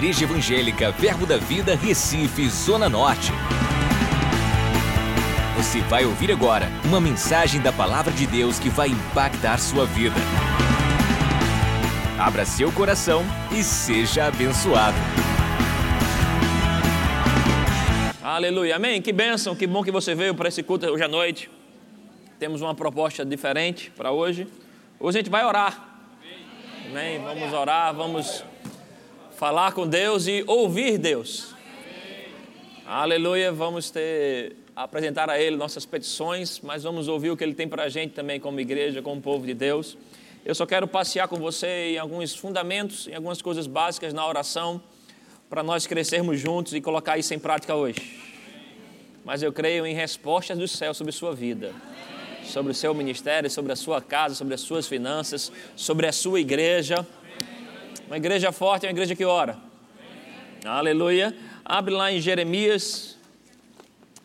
Igreja Evangélica Verbo da Vida, Recife, Zona Norte. Você vai ouvir agora uma mensagem da Palavra de Deus que vai impactar sua vida. Abra seu coração e seja abençoado. Aleluia, amém. Que bênção, que bom que você veio para esse culto hoje à noite. Temos uma proposta diferente para hoje. Hoje a gente vai orar. Amém. Vamos orar, vamos falar com Deus e ouvir Deus. Aleluia. Vamos ter apresentar a Ele nossas petições, mas vamos ouvir o que Ele tem para a gente também como igreja, como povo de Deus. Eu só quero passear com você em alguns fundamentos, em algumas coisas básicas na oração, para nós crescermos juntos e colocar isso em prática hoje. Mas eu creio em respostas do céu sobre sua vida sobre o seu ministério, sobre a sua casa, sobre as suas finanças, sobre a sua igreja. Uma igreja forte é uma igreja que ora. Aleluia. Abre lá em Jeremias,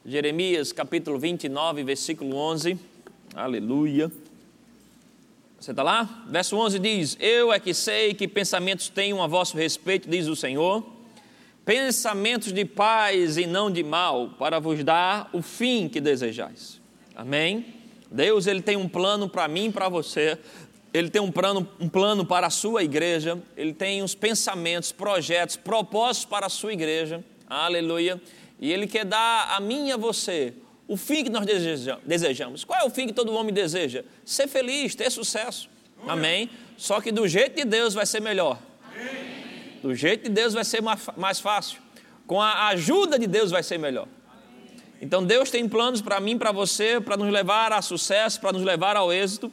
Jeremias capítulo 29, versículo 11. Aleluia. Você está lá? Verso 11 diz: Eu é que sei que pensamentos tenho a vosso respeito, diz o Senhor. Pensamentos de paz e não de mal, para vos dar o fim que desejais. Amém? Deus ele tem um plano para mim e para você. Ele tem um plano, um plano para a sua igreja. Ele tem os pensamentos, projetos, propósitos para a sua igreja. Aleluia. E Ele quer dar a mim e a você o fim que nós desejamos. Qual é o fim que todo homem deseja? Ser feliz, ter sucesso. Amém? Só que do jeito de Deus vai ser melhor. Do jeito de Deus vai ser mais fácil. Com a ajuda de Deus vai ser melhor. Então Deus tem planos para mim, para você, para nos levar a sucesso, para nos levar ao êxito.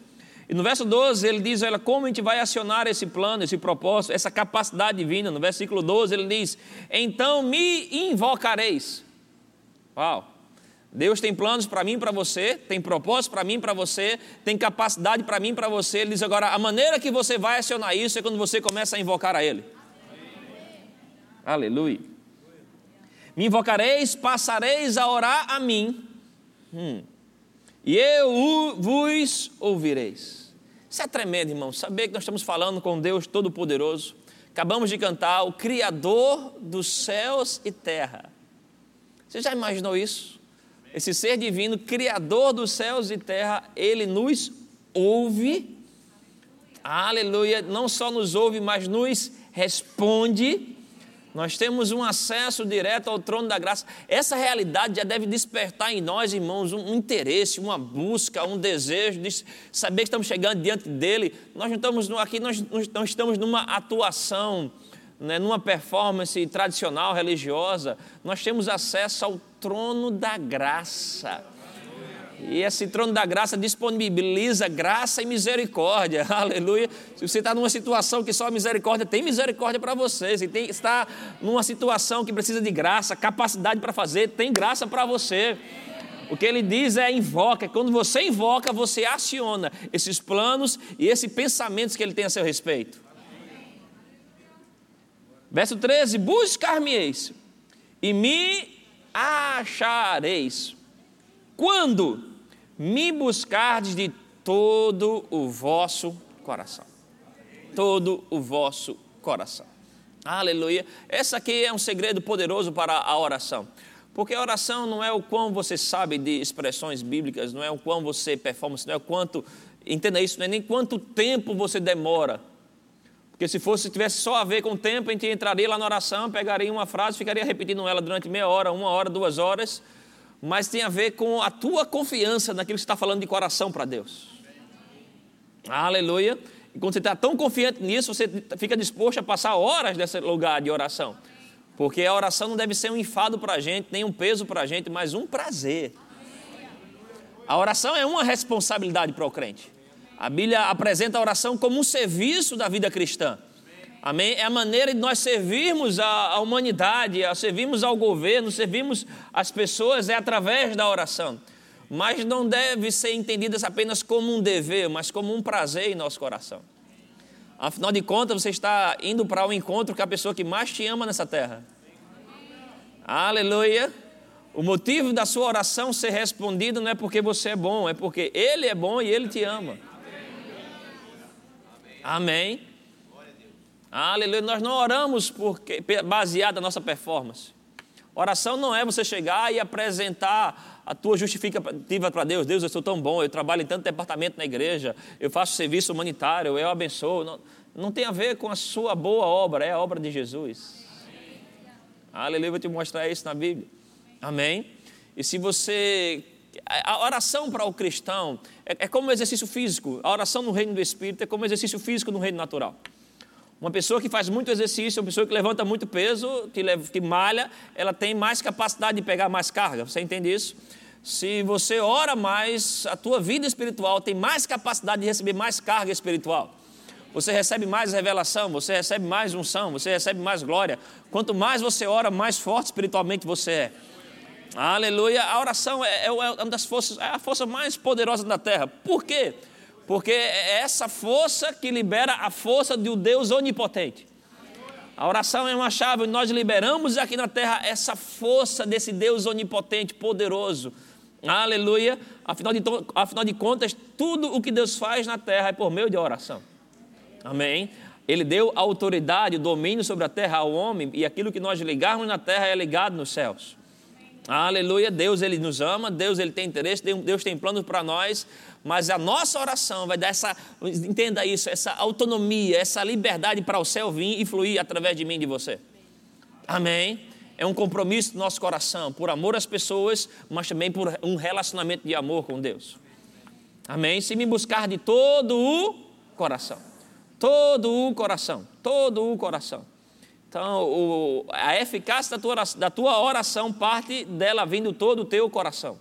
E no verso 12 ele diz, olha, como a gente vai acionar esse plano, esse propósito, essa capacidade divina. No versículo 12 ele diz, então me invocareis. Uau! Deus tem planos para mim, para você, tem propósito para mim, para você, tem capacidade para mim, para você. Ele diz agora, a maneira que você vai acionar isso é quando você começa a invocar a Ele. Aleluia. Me invocareis, passareis a orar a mim, hum, e eu vos ouvireis. Isso é tremendo, irmão, saber que nós estamos falando com Deus Todo-Poderoso. Acabamos de cantar o Criador dos céus e terra. Você já imaginou isso? Esse ser divino, Criador dos céus e terra, ele nos ouve. Aleluia! Não só nos ouve, mas nos responde nós temos um acesso direto ao trono da graça. Essa realidade já deve despertar em nós, irmãos, um interesse, uma busca, um desejo de saber que estamos chegando diante dele. Nós não estamos aqui, nós não estamos numa atuação, né, numa performance tradicional religiosa. Nós temos acesso ao trono da graça. E esse trono da graça disponibiliza graça e misericórdia. Aleluia. Se você está numa situação que só misericórdia tem misericórdia para você. Se tem, está numa situação que precisa de graça, capacidade para fazer, tem graça para você. O que ele diz é invoca. Quando você invoca, você aciona esses planos e esses pensamentos que ele tem a seu respeito. Verso 13: Buscar-me-eis e me achareis. Quando? Me buscardes de todo o vosso coração. Todo o vosso coração. Aleluia. Essa aqui é um segredo poderoso para a oração. Porque a oração não é o quão você sabe de expressões bíblicas, não é o quão você performa, não é o quanto, entenda isso, não é nem quanto tempo você demora. Porque se fosse, se tivesse só a ver com o tempo, a gente entraria lá na oração, pegaria uma frase, ficaria repetindo ela durante meia hora, uma hora, duas horas, mas tem a ver com a tua confiança naquilo que você está falando de coração para Deus. Aleluia. E quando você está tão confiante nisso, você fica disposto a passar horas nesse lugar de oração. Porque a oração não deve ser um enfado para a gente, nem um peso para a gente, mas um prazer. A oração é uma responsabilidade para o crente. A Bíblia apresenta a oração como um serviço da vida cristã. Amém? É a maneira de nós servirmos a, humanidade, a servirmos ao governo, servirmos as pessoas é através da oração. Mas não deve ser entendida apenas como um dever, mas como um prazer em nosso coração. Afinal de contas, você está indo para o um encontro com a pessoa que mais te ama nessa terra. Aleluia. O motivo da sua oração ser respondida não é porque você é bom, é porque Ele é bom e Ele te ama. Amém. Aleluia. Nós não oramos porque, baseado na nossa performance. Oração não é você chegar e apresentar a tua justificativa para Deus. Deus, eu sou tão bom, eu trabalho em tanto departamento na igreja, eu faço serviço humanitário, eu abençoo. Não, não tem a ver com a sua boa obra, é a obra de Jesus. Aleluia, vou te mostrar isso na Bíblia. Amém? E se você. A oração para o cristão é, é como exercício físico. A oração no reino do Espírito é como exercício físico no reino natural. Uma pessoa que faz muito exercício, uma pessoa que levanta muito peso, que, leva, que malha, ela tem mais capacidade de pegar mais carga. Você entende isso? Se você ora mais, a tua vida espiritual tem mais capacidade de receber mais carga espiritual. Você recebe mais revelação, você recebe mais unção, você recebe mais glória. Quanto mais você ora, mais forte espiritualmente você é. Aleluia. A oração é, é, é uma das forças, é a força mais poderosa da terra. Por quê? Porque é essa força que libera a força um Deus onipotente. A oração é uma chave, nós liberamos aqui na terra essa força desse Deus onipotente, poderoso. Aleluia. Afinal de, afinal de contas, tudo o que Deus faz na terra é por meio de oração. Amém. Ele deu autoridade, domínio sobre a terra ao homem, e aquilo que nós ligarmos na terra é ligado nos céus. Aleluia. Deus ele nos ama, Deus ele tem interesse, Deus tem planos para nós, mas a nossa oração vai dar essa, entenda isso, essa autonomia, essa liberdade para o céu vir e fluir através de mim e de você. Amém? É um compromisso do nosso coração, por amor às pessoas, mas também por um relacionamento de amor com Deus. Amém? Se me buscar de todo o coração. Todo o coração. Todo o coração. Então, o, a eficácia da tua, oração, da tua oração parte dela vindo todo o teu coração.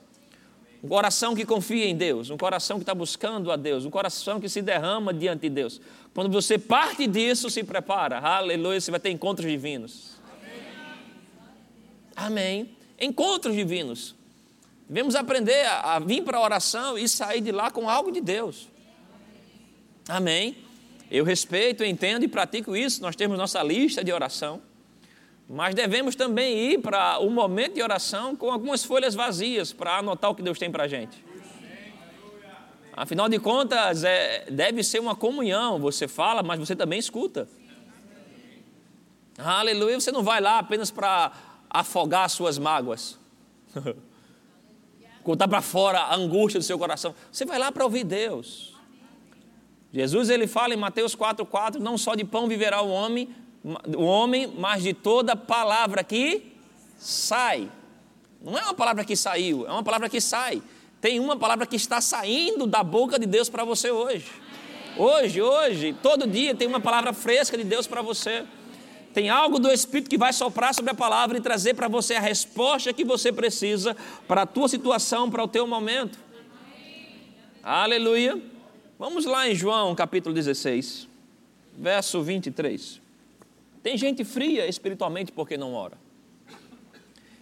Um coração que confia em Deus, um coração que está buscando a Deus, um coração que se derrama diante de Deus. Quando você parte disso, se prepara, aleluia, você vai ter encontros divinos. Amém. Encontros divinos. Devemos aprender a, a vir para a oração e sair de lá com algo de Deus. Amém. Eu respeito, entendo e pratico isso. Nós temos nossa lista de oração. Mas devemos também ir para o momento de oração com algumas folhas vazias para anotar o que Deus tem para a gente. Afinal de contas, é, deve ser uma comunhão. Você fala, mas você também escuta. Aleluia. Você não vai lá apenas para afogar as suas mágoas. Contar para fora a angústia do seu coração. Você vai lá para ouvir Deus. Jesus ele fala em Mateus 4,4: não só de pão viverá o homem, o homem, mas de toda palavra que sai. Não é uma palavra que saiu, é uma palavra que sai. Tem uma palavra que está saindo da boca de Deus para você hoje. Hoje, hoje, todo dia tem uma palavra fresca de Deus para você. Tem algo do Espírito que vai soprar sobre a palavra e trazer para você a resposta que você precisa para a tua situação, para o teu momento. Aleluia. Vamos lá em João capítulo 16, verso 23. Tem gente fria espiritualmente porque não ora.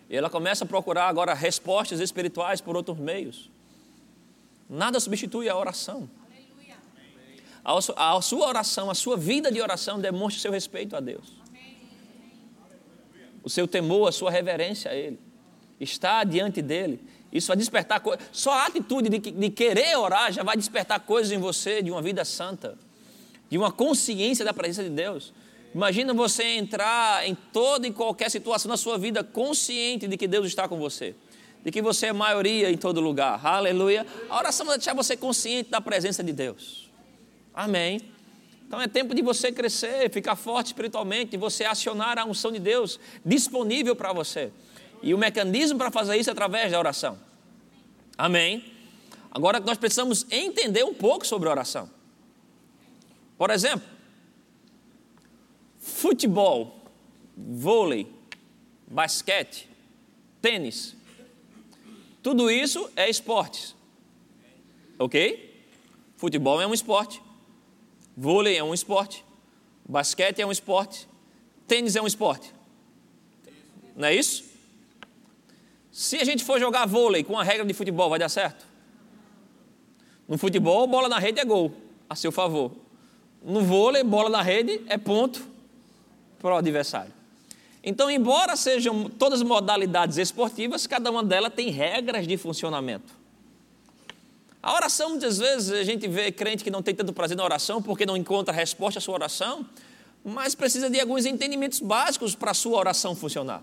E ela começa a procurar agora respostas espirituais por outros meios. Nada substitui a oração. A, a sua oração, a sua vida de oração demonstra seu respeito a Deus. O seu temor, a sua reverência a Ele. Está diante dele. Isso vai despertar coisas. Só a atitude de, de querer orar já vai despertar coisas em você de uma vida santa, de uma consciência da presença de Deus. Imagina você entrar em toda e qualquer situação na sua vida consciente de que Deus está com você, de que você é maioria em todo lugar. Aleluia. A oração vai deixar você consciente da presença de Deus. Amém. Então é tempo de você crescer, ficar forte espiritualmente, de você acionar a unção de Deus disponível para você. E o mecanismo para fazer isso é através da oração. Amém. Agora nós precisamos entender um pouco sobre oração. Por exemplo, futebol, vôlei, basquete, tênis. Tudo isso é esportes. Ok? Futebol é um esporte. Vôlei é um esporte. Basquete é um esporte. Tênis é um esporte. Não é isso? Se a gente for jogar vôlei com a regra de futebol, vai dar certo? No futebol, bola na rede é gol, a seu favor. No vôlei, bola na rede é ponto para o adversário. Então, embora sejam todas modalidades esportivas, cada uma delas tem regras de funcionamento. A oração, muitas vezes, a gente vê crente que não tem tanto prazer na oração porque não encontra resposta à sua oração, mas precisa de alguns entendimentos básicos para a sua oração funcionar.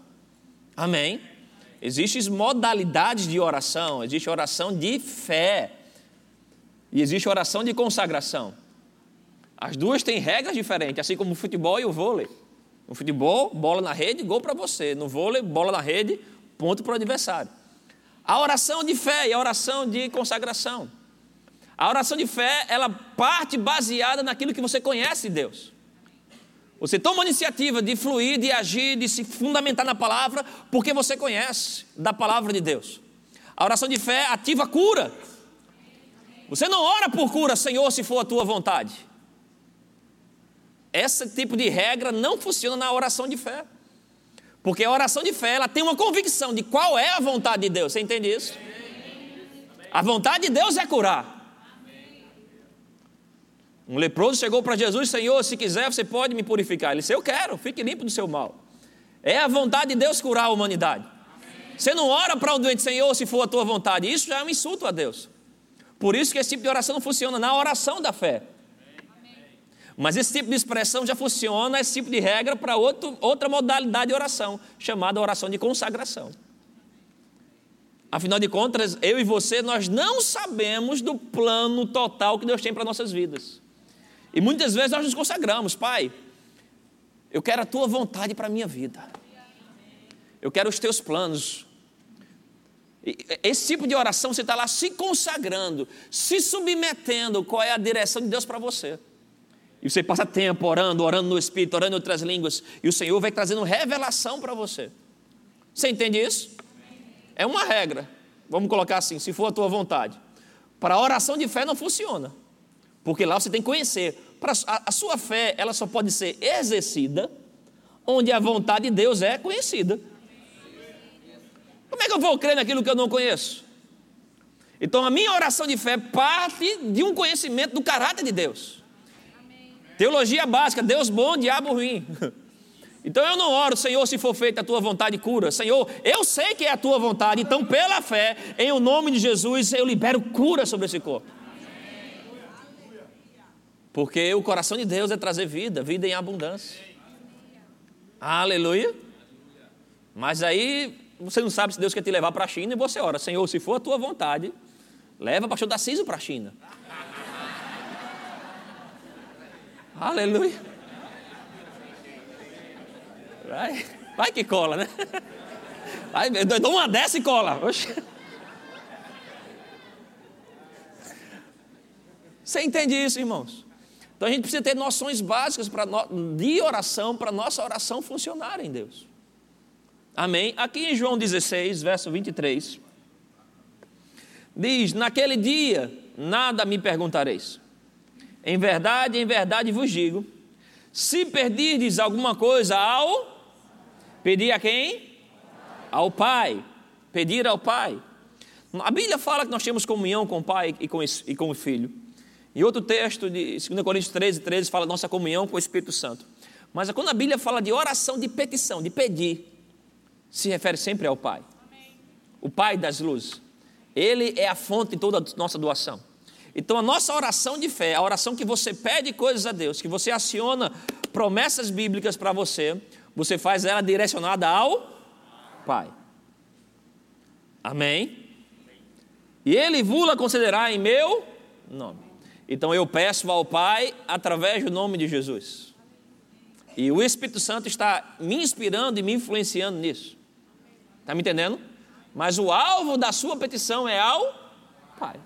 Amém? Existem modalidades de oração, existe oração de fé e existe oração de consagração. As duas têm regras diferentes, assim como o futebol e o vôlei. No futebol, bola na rede, gol para você. No vôlei, bola na rede, ponto para o adversário. A oração de fé e a oração de consagração. A oração de fé, ela parte baseada naquilo que você conhece de Deus. Você toma a iniciativa de fluir, de agir, de se fundamentar na palavra, porque você conhece da palavra de Deus. A oração de fé ativa cura. Você não ora por cura, Senhor, se for a tua vontade. Esse tipo de regra não funciona na oração de fé. Porque a oração de fé, ela tem uma convicção de qual é a vontade de Deus. Você entende isso? A vontade de Deus é curar. Um leproso chegou para Jesus, Senhor, se quiser, você pode me purificar. Ele disse, eu quero, fique limpo do seu mal. É a vontade de Deus curar a humanidade. Você não ora para um doente, Senhor, se for a tua vontade. Isso já é um insulto a Deus. Por isso que esse tipo de oração não funciona na oração da fé. Mas esse tipo de expressão já funciona, esse tipo de regra, para outra modalidade de oração, chamada oração de consagração. Afinal de contas, eu e você, nós não sabemos do plano total que Deus tem para nossas vidas. E muitas vezes nós nos consagramos, Pai, eu quero a tua vontade para a minha vida. Eu quero os teus planos. Esse tipo de oração você está lá se consagrando, se submetendo qual é a direção de Deus para você. E você passa tempo orando, orando no Espírito, orando em outras línguas, e o Senhor vai trazendo revelação para você. Você entende isso? É uma regra. Vamos colocar assim: se for a tua vontade. Para a oração de fé não funciona. Porque lá você tem que conhecer a, a sua fé, ela só pode ser exercida onde a vontade de Deus é conhecida. Como é que eu vou crer naquilo que eu não conheço? Então a minha oração de fé parte de um conhecimento do caráter de Deus. Teologia básica, Deus bom, diabo ruim. Então eu não oro, Senhor, se for feita a tua vontade, cura. Senhor, eu sei que é a tua vontade, então pela fé, em o nome de Jesus, eu libero cura sobre esse corpo. Porque o coração de Deus é trazer vida, vida em abundância. Aleluia. Mas aí você não sabe se Deus quer te levar para a China e você ora, Senhor, se for a tua vontade, leva o pastor Darciso para a China. Aleluia. Vai, vai que cola, né? Vai, eu dou uma dessa e cola. Você entende isso, irmãos? Então a gente precisa ter noções básicas no, de oração para nossa oração funcionar em Deus. Amém? Aqui em João 16, verso 23, diz: Naquele dia nada me perguntareis. Em verdade, em verdade vos digo: se perdirdes alguma coisa ao pedir a quem? Ao Pai. Pedir ao Pai. A Bíblia fala que nós temos comunhão com o Pai e com, e com o Filho. E outro texto de 2 Coríntios 13, 13 fala nossa comunhão com o Espírito Santo. Mas quando a Bíblia fala de oração de petição, de pedir, se refere sempre ao Pai. O Pai das luzes. Ele é a fonte de toda a nossa doação. Então a nossa oração de fé, a oração que você pede coisas a Deus, que você aciona promessas bíblicas para você, você faz ela direcionada ao Pai. Amém? E ele vula considerar em meu nome. Então eu peço ao Pai através do nome de Jesus. E o Espírito Santo está me inspirando e me influenciando nisso. Está me entendendo? Mas o alvo da sua petição é ao Pai.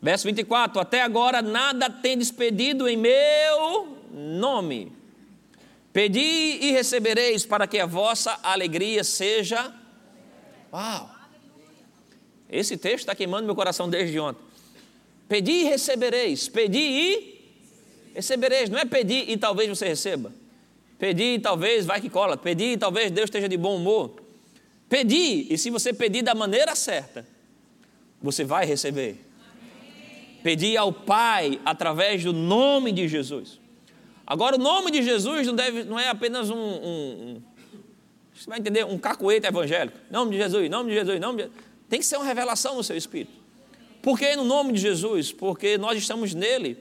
Verso 24: Até agora nada tendes pedido em meu nome. Pedi e recebereis para que a vossa alegria seja. Uau! Esse texto está queimando meu coração desde ontem. Pedi e recebereis. Pedi e recebereis. Não é pedir e talvez você receba. Pedi e talvez vai que cola. Pedi e talvez Deus esteja de bom humor. Pedi, e se você pedir da maneira certa, você vai receber. Pedi ao Pai através do nome de Jesus. Agora, o nome de Jesus não, deve, não é apenas um, um, um você vai entender, um cacoete evangélico. Nome de Jesus, nome de Jesus, nome de Tem que ser uma revelação no seu espírito. Por que no nome de Jesus? Porque nós estamos nele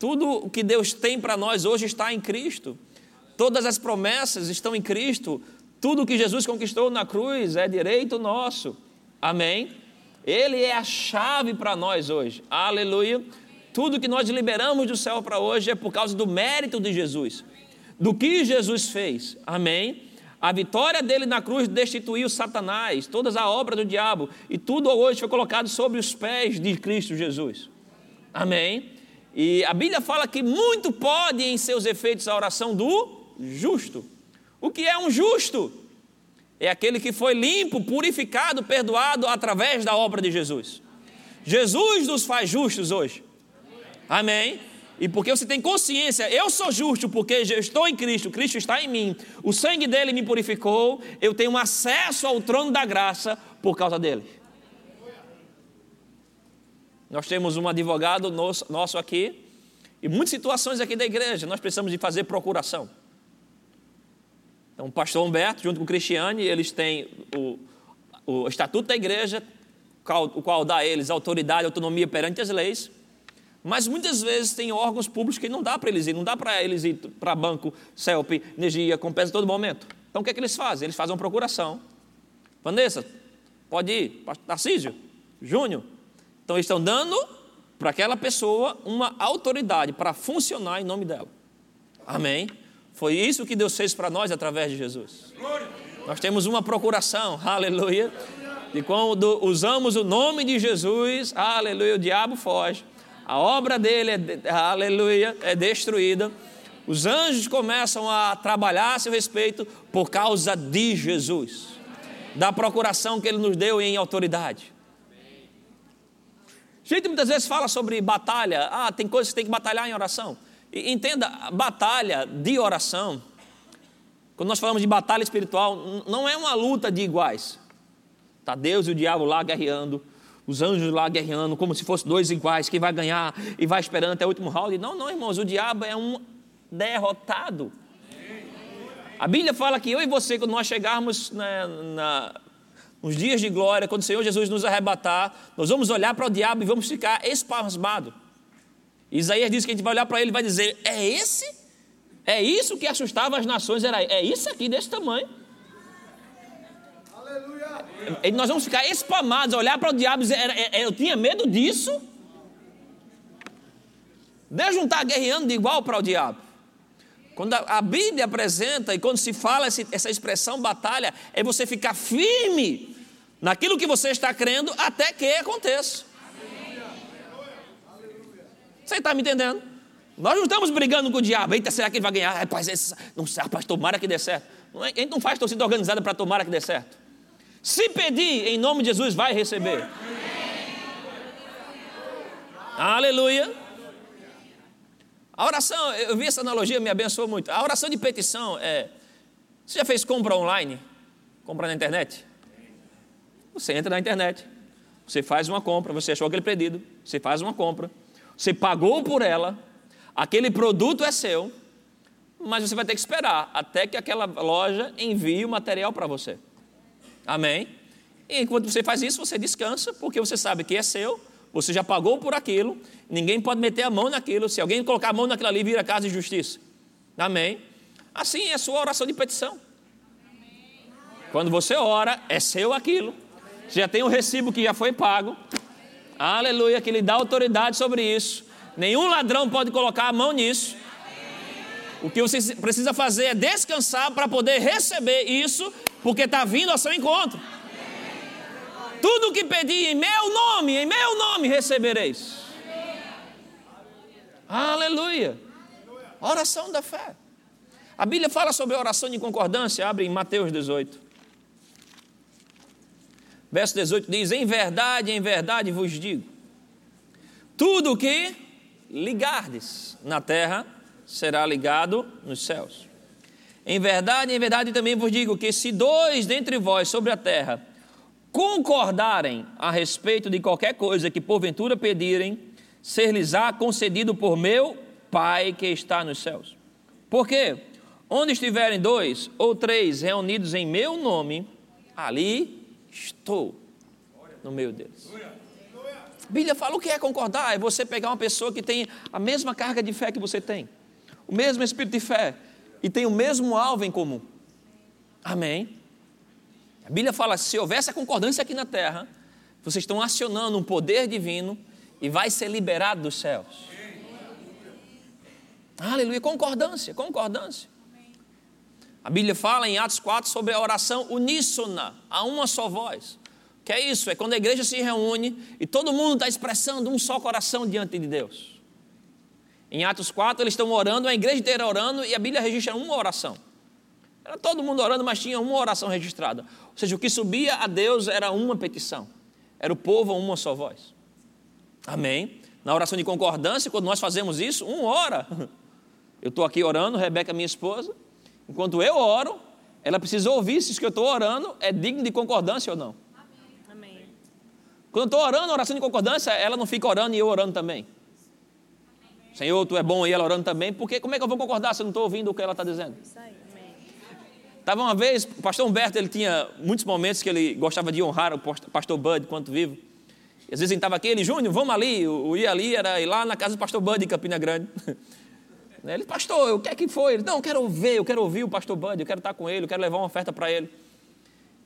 Tudo o que Deus tem para nós hoje está em Cristo. Todas as promessas estão em Cristo. Tudo o que Jesus conquistou na cruz é direito nosso. Amém? Ele é a chave para nós hoje. Aleluia. Tudo que nós liberamos do céu para hoje é por causa do mérito de Jesus, do que Jesus fez. Amém? A vitória dele na cruz destituiu Satanás, toda a obra do diabo, e tudo hoje foi colocado sobre os pés de Cristo Jesus. Amém? E a Bíblia fala que muito pode em seus efeitos a oração do justo. O que é um justo? É aquele que foi limpo, purificado, perdoado através da obra de Jesus. Jesus nos faz justos hoje. Amém? E porque você tem consciência, eu sou justo porque eu estou em Cristo, Cristo está em mim, o sangue dele me purificou, eu tenho acesso ao trono da graça por causa dele. Nós temos um advogado nosso, aqui, e muitas situações aqui da igreja nós precisamos de fazer procuração. Então, o pastor Humberto, junto com o Cristiane, eles têm o, o estatuto da igreja, o qual dá a eles autoridade e autonomia perante as leis. Mas muitas vezes tem órgãos públicos que não dá para eles ir, não dá para eles ir para banco, CELP, energia, compensa todo momento. Então o que é que eles fazem? Eles fazem uma procuração. Vanessa, pode ir. Tarcísio, Júnior. Então eles estão dando para aquela pessoa uma autoridade para funcionar em nome dela. Amém? Foi isso que Deus fez para nós através de Jesus. Nós temos uma procuração, aleluia. E quando usamos o nome de Jesus, aleluia, o diabo foge a obra dele, é, aleluia, é destruída. Os anjos começam a trabalhar a seu respeito por causa de Jesus, da procuração que ele nos deu em autoridade. Gente muitas vezes fala sobre batalha, ah, tem coisas que tem que batalhar em oração. E, entenda, batalha de oração, quando nós falamos de batalha espiritual, não é uma luta de iguais. Está Deus e o diabo lá guerreando, os anjos lá guerreando, como se fossem dois iguais, quem vai ganhar e vai esperando até o último round. Não, não, irmãos, o diabo é um derrotado. A Bíblia fala que eu e você, quando nós chegarmos na, na, nos dias de glória, quando o Senhor Jesus nos arrebatar, nós vamos olhar para o diabo e vamos ficar espasmados. Isaías diz que a gente vai olhar para ele e vai dizer: É esse? É isso que assustava as nações? Era, é isso aqui desse tamanho. Nós vamos ficar espamados, olhar para o diabo e dizer: Eu tinha medo disso. Deus não está guerreando de igual para o diabo. Quando a Bíblia apresenta e quando se fala essa expressão batalha, é você ficar firme naquilo que você está crendo até que aconteça. Você está me entendendo? Nós não estamos brigando com o diabo. Eita, será que ele vai ganhar? Rapaz, esse, não rapaz, tomara que dê certo. É, a gente não faz torcida organizada para tomara que dê certo. Se pedir em nome de Jesus, vai receber. Aleluia. A oração, eu vi essa analogia, me abençoou muito. A oração de petição é. Você já fez compra online? Compra na internet? Você entra na internet, você faz uma compra, você achou aquele pedido, você faz uma compra, você pagou por ela, aquele produto é seu, mas você vai ter que esperar até que aquela loja envie o material para você. Amém? E enquanto você faz isso, você descansa, porque você sabe que é seu, você já pagou por aquilo, ninguém pode meter a mão naquilo. Se alguém colocar a mão naquilo ali, vira casa de justiça. Amém? Assim é a sua oração de petição. Quando você ora, é seu aquilo. Você já tem o um recibo que já foi pago. Aleluia, que lhe dá autoridade sobre isso. Nenhum ladrão pode colocar a mão nisso. O que você precisa fazer é descansar para poder receber isso porque está vindo ao seu encontro. Tudo o que pedir em meu nome, em meu nome recebereis. Aleluia. Oração da fé. A Bíblia fala sobre oração de concordância, abre em Mateus 18. Verso 18 diz: Em verdade, em verdade vos digo, tudo o que ligardes na terra será ligado nos céus. Em verdade, em verdade também vos digo que se dois dentre vós sobre a terra concordarem a respeito de qualquer coisa que porventura pedirem, ser-lhes-á concedido por meu Pai que está nos céus. Porque onde estiverem dois ou três reunidos em meu nome, ali estou no meio deles. Bíblia fala o que é concordar, é você pegar uma pessoa que tem a mesma carga de fé que você tem, o mesmo espírito de fé e tem o mesmo alvo em comum. Amém? A Bíblia fala: se houvesse a concordância aqui na terra, vocês estão acionando um poder divino e vai ser liberado dos céus. Aleluia, concordância, concordância. A Bíblia fala em Atos 4 sobre a oração uníssona, a uma só voz. O que é isso? É quando a igreja se reúne e todo mundo está expressando um só coração diante de Deus. Em Atos 4, eles estão orando, a igreja inteira orando e a Bíblia registra uma oração. Era todo mundo orando, mas tinha uma oração registrada. Ou seja, o que subia a Deus era uma petição. Era o povo a uma só voz. Amém? Na oração de concordância, quando nós fazemos isso, um ora. Eu estou aqui orando, Rebeca, minha esposa. Enquanto eu oro, ela precisa ouvir se isso que eu estou orando é digno de concordância ou não. Amém. Quando eu estou orando, oração de concordância, ela não fica orando e eu orando também. Senhor, tu é bom e ela orando também, porque como é que eu vou concordar se eu não estou ouvindo o que ela está dizendo? Estava uma vez, o pastor Humberto, ele tinha muitos momentos que ele gostava de honrar o pastor Bud enquanto vivo. E às vezes ele estava aqui, ele, Júnior, vamos ali. O ir ali era ir lá na casa do pastor Bud em Campina Grande. Ele, pastor, o que é que foi? Ele, não, eu quero ver, eu quero ouvir o pastor Bud, eu quero estar com ele, eu quero levar uma oferta para ele.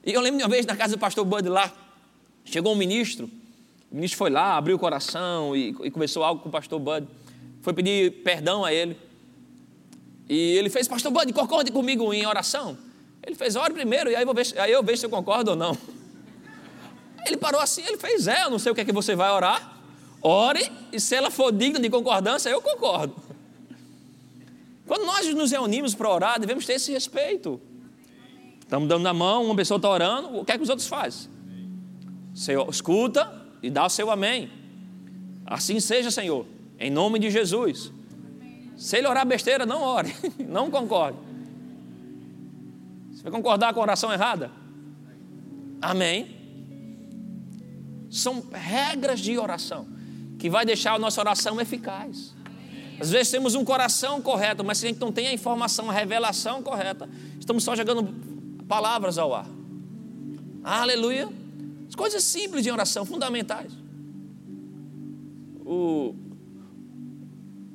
E eu lembro de uma vez na casa do pastor Bud lá, chegou um ministro, o ministro foi lá, abriu o coração e, e começou algo com o pastor Bud. Foi pedir perdão a ele. E ele fez, pastor Bud, concorde comigo em oração. Ele fez, ore primeiro, e aí, vou ver, aí eu vejo se eu concordo ou não. Ele parou assim, ele fez, é, eu não sei o que é que você vai orar. Ore, e se ela for digna de concordância, eu concordo. Quando nós nos reunimos para orar, devemos ter esse respeito. Estamos dando na mão, uma pessoa está orando, o que é que os outros fazem? Você escuta e dá o seu amém. Assim seja, Senhor, em nome de Jesus. Se ele orar besteira, não ore, não concorde. Você vai concordar com a oração errada? Amém. São regras de oração que vai deixar a nossa oração eficaz. Às vezes temos um coração correto, mas se a gente não tem a informação, a revelação correta, estamos só jogando palavras ao ar. Aleluia. As coisas simples de oração, fundamentais. O...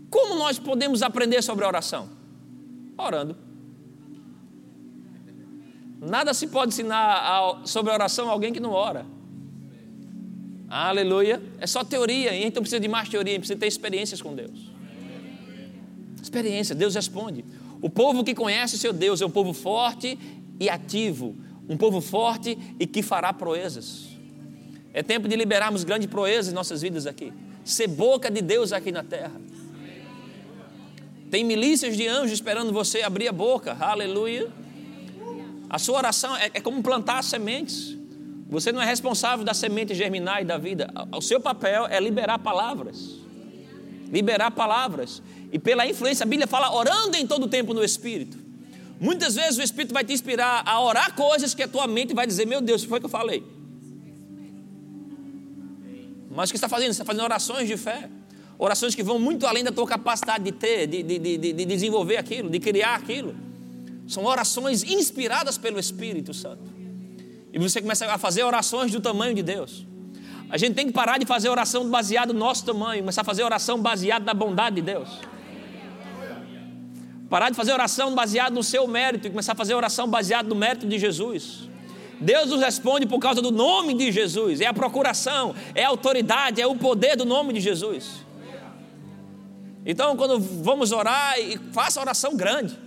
Como nós podemos aprender sobre oração? Orando. Nada se pode ensinar sobre oração a alguém que não ora. Aleluia. É só teoria, então precisa de mais teoria, precisa ter experiências com Deus. Experiência, Deus responde. O povo que conhece seu Deus é um povo forte e ativo, um povo forte e que fará proezas. É tempo de liberarmos grandes proezas em nossas vidas aqui. Ser boca de Deus aqui na terra. Tem milícias de anjos esperando você abrir a boca. Aleluia. A sua oração é, é como plantar sementes. Você não é responsável da semente germinar e da vida. O seu papel é liberar palavras. Liberar palavras. E pela influência, a Bíblia fala orando em todo o tempo no Espírito. Muitas vezes o Espírito vai te inspirar a orar coisas que a tua mente vai dizer: Meu Deus, foi o que eu falei. Mas o que está fazendo? Você está fazendo orações de fé. Orações que vão muito além da tua capacidade de ter, de, de, de, de desenvolver aquilo, de criar aquilo. São orações inspiradas pelo Espírito Santo. E você começa a fazer orações do tamanho de Deus. A gente tem que parar de fazer oração baseada no nosso tamanho, começar a fazer oração baseada na bondade de Deus. Parar de fazer oração baseada no seu mérito e começar a fazer oração baseada no mérito de Jesus. Deus nos responde por causa do nome de Jesus. É a procuração, é a autoridade, é o poder do nome de Jesus. Então, quando vamos orar, faça oração grande.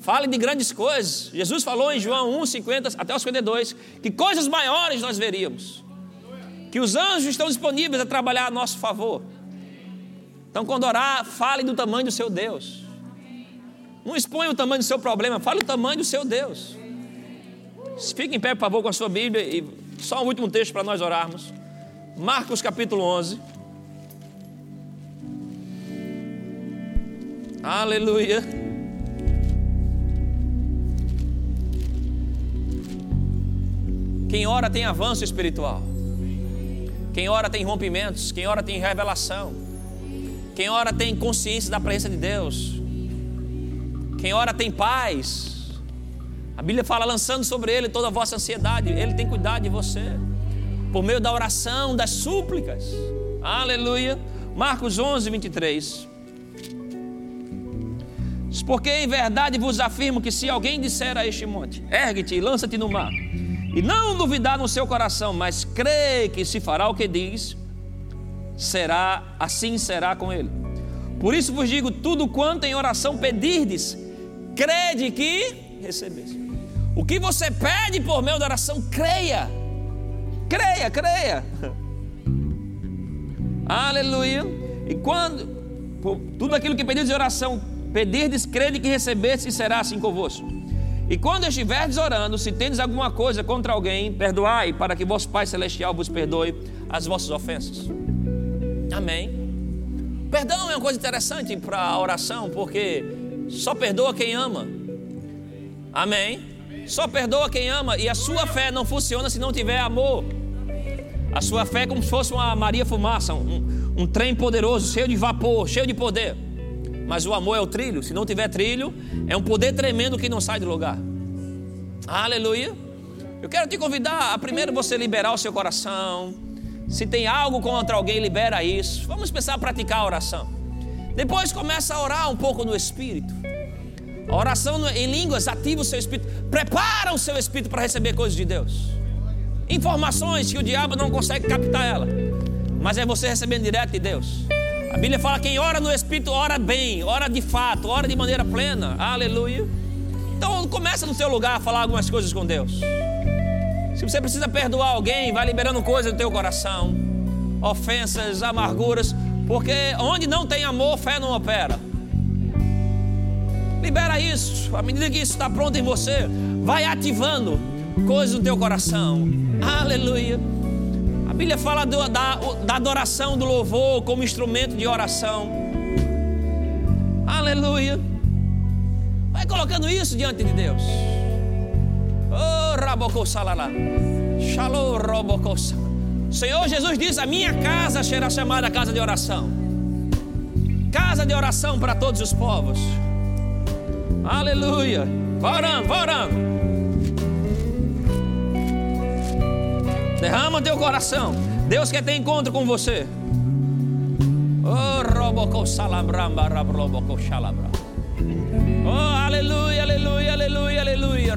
Fale de grandes coisas. Jesus falou em João 1, 50 até os 52 que coisas maiores nós veríamos. Que os anjos estão disponíveis a trabalhar a nosso favor. Então, quando orar, fale do tamanho do seu Deus. Não exponha o tamanho do seu problema, fale o tamanho do seu Deus. Fique em pé, por favor, com a sua Bíblia e só um último texto para nós orarmos. Marcos capítulo 11. Aleluia. Quem ora tem avanço espiritual. Quem ora tem rompimentos. Quem ora tem revelação. Quem ora tem consciência da presença de Deus. Quem ora tem paz. A Bíblia fala lançando sobre ele toda a vossa ansiedade. Ele tem cuidado de você. por meio da oração, das súplicas. Aleluia. Marcos 11, 23. Porque em verdade vos afirmo que se alguém disser a este monte, ergue-te e lança-te no mar, e não duvidar no seu coração, mas crê que se fará o que diz, será, assim será com ele. Por isso vos digo: tudo quanto em oração pedirdes, crede que recebeste. O que você pede por meio da oração, creia. Creia, creia. Aleluia. E quando tudo aquilo que pedis de oração, pedirdes, crede que recebeste e será assim convosco. E quando estiverdes orando, se tendes alguma coisa contra alguém, perdoai, para que vosso Pai Celestial vos perdoe as vossas ofensas. Amém. Perdão é uma coisa interessante para a oração, porque só perdoa quem ama. Amém. Só perdoa quem ama e a sua fé não funciona se não tiver amor. A sua fé é como se fosse uma Maria Fumaça, um, um trem poderoso, cheio de vapor, cheio de poder. Mas o amor é o trilho. Se não tiver trilho, é um poder tremendo que não sai do lugar. Aleluia. Eu quero te convidar a primeiro você liberar o seu coração. Se tem algo contra alguém, libera isso. Vamos começar a praticar a oração. Depois começa a orar um pouco no Espírito. A oração em línguas ativa o seu espírito, prepara o seu espírito para receber coisas de Deus. Informações que o diabo não consegue captar ela, mas é você recebendo direto de Deus. A Bíblia fala: quem ora no espírito, ora bem, ora de fato, ora de maneira plena. Aleluia. Então começa no seu lugar a falar algumas coisas com Deus. Se você precisa perdoar alguém, vai liberando coisas do teu coração, ofensas, amarguras, porque onde não tem amor, fé não opera. Libera isso. À medida que isso está pronto em você, vai ativando coisas no teu coração. Aleluia. Bíblia fala do, da, da adoração, do louvor como instrumento de oração. Aleluia. Vai colocando isso diante de Deus. Oh, rabocossalala. Shalom, robocossa. Senhor Jesus diz: A minha casa será chamada casa de oração. Casa de oração para todos os povos. Aleluia. Vai orando, vai orando. Derrama teu coração. Deus quer ter encontro com você. Oh. Oh, aleluia, aleluia, aleluia, aleluia.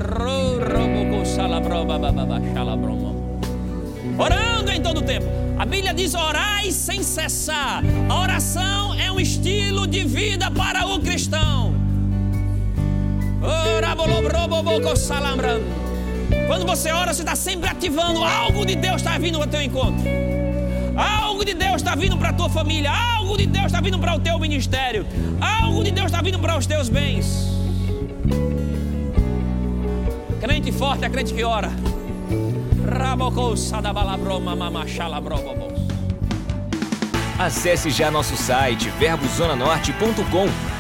Orando em todo tempo. A Bíblia diz: orai sem cessar. A oração é um estilo de vida para o cristão. Quando você ora, você está sempre ativando. Algo de Deus está vindo ao teu encontro. Algo de Deus está vindo para a tua família. Algo de Deus está vindo para o teu ministério. Algo de Deus está vindo para os teus bens. Crente forte é crente que ora. Acesse já nosso site verbozonanorte.com,